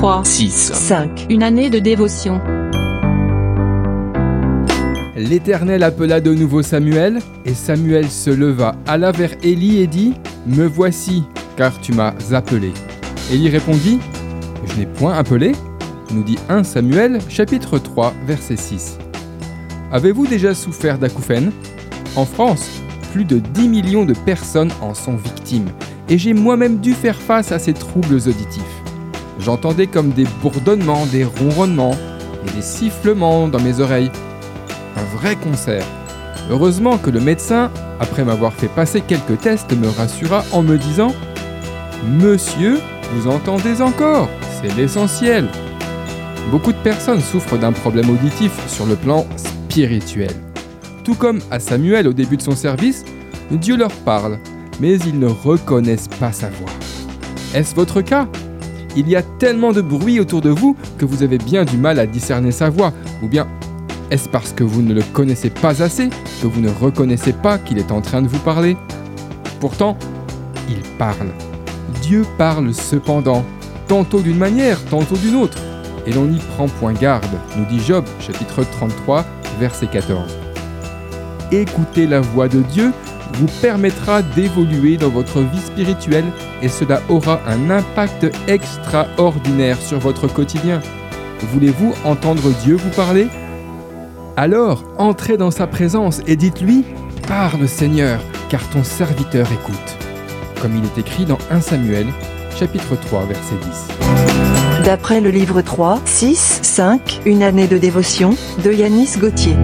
3, 6. 5. Une année de dévotion. L'Éternel appela de nouveau Samuel, et Samuel se leva, alla vers Élie et dit Me voici, car tu m'as appelé. Élie répondit Je n'ai point appelé, nous dit 1 Samuel, chapitre 3, verset 6. Avez-vous déjà souffert d'acouphènes? En France, plus de 10 millions de personnes en sont victimes, et j'ai moi-même dû faire face à ces troubles auditifs. J'entendais comme des bourdonnements, des ronronnements et des sifflements dans mes oreilles. Un vrai concert. Heureusement que le médecin, après m'avoir fait passer quelques tests, me rassura en me disant Monsieur, vous entendez encore C'est l'essentiel. Beaucoup de personnes souffrent d'un problème auditif sur le plan spirituel. Tout comme à Samuel au début de son service, Dieu leur parle, mais ils ne reconnaissent pas sa voix. Est-ce votre cas? Il y a tellement de bruit autour de vous que vous avez bien du mal à discerner sa voix, ou bien est-ce parce que vous ne le connaissez pas assez que vous ne reconnaissez pas qu'il est en train de vous parler? Pourtant, il parle. Dieu parle cependant, tantôt d'une manière, tantôt d'une autre, et l'on n'y prend point garde, nous dit Job, chapitre 33, verset 14. Écouter la voix de Dieu vous permettra d'évoluer dans votre vie spirituelle et cela aura un impact extraordinaire sur votre quotidien. Voulez-vous entendre Dieu vous parler? Alors, entrez dans sa présence et dites-lui Parle Seigneur, car ton serviteur écoute. Comme il est écrit dans 1 Samuel, chapitre 3, verset 10. D'après le livre 3, 6, 5, Une année de dévotion, de Yanis Gauthier.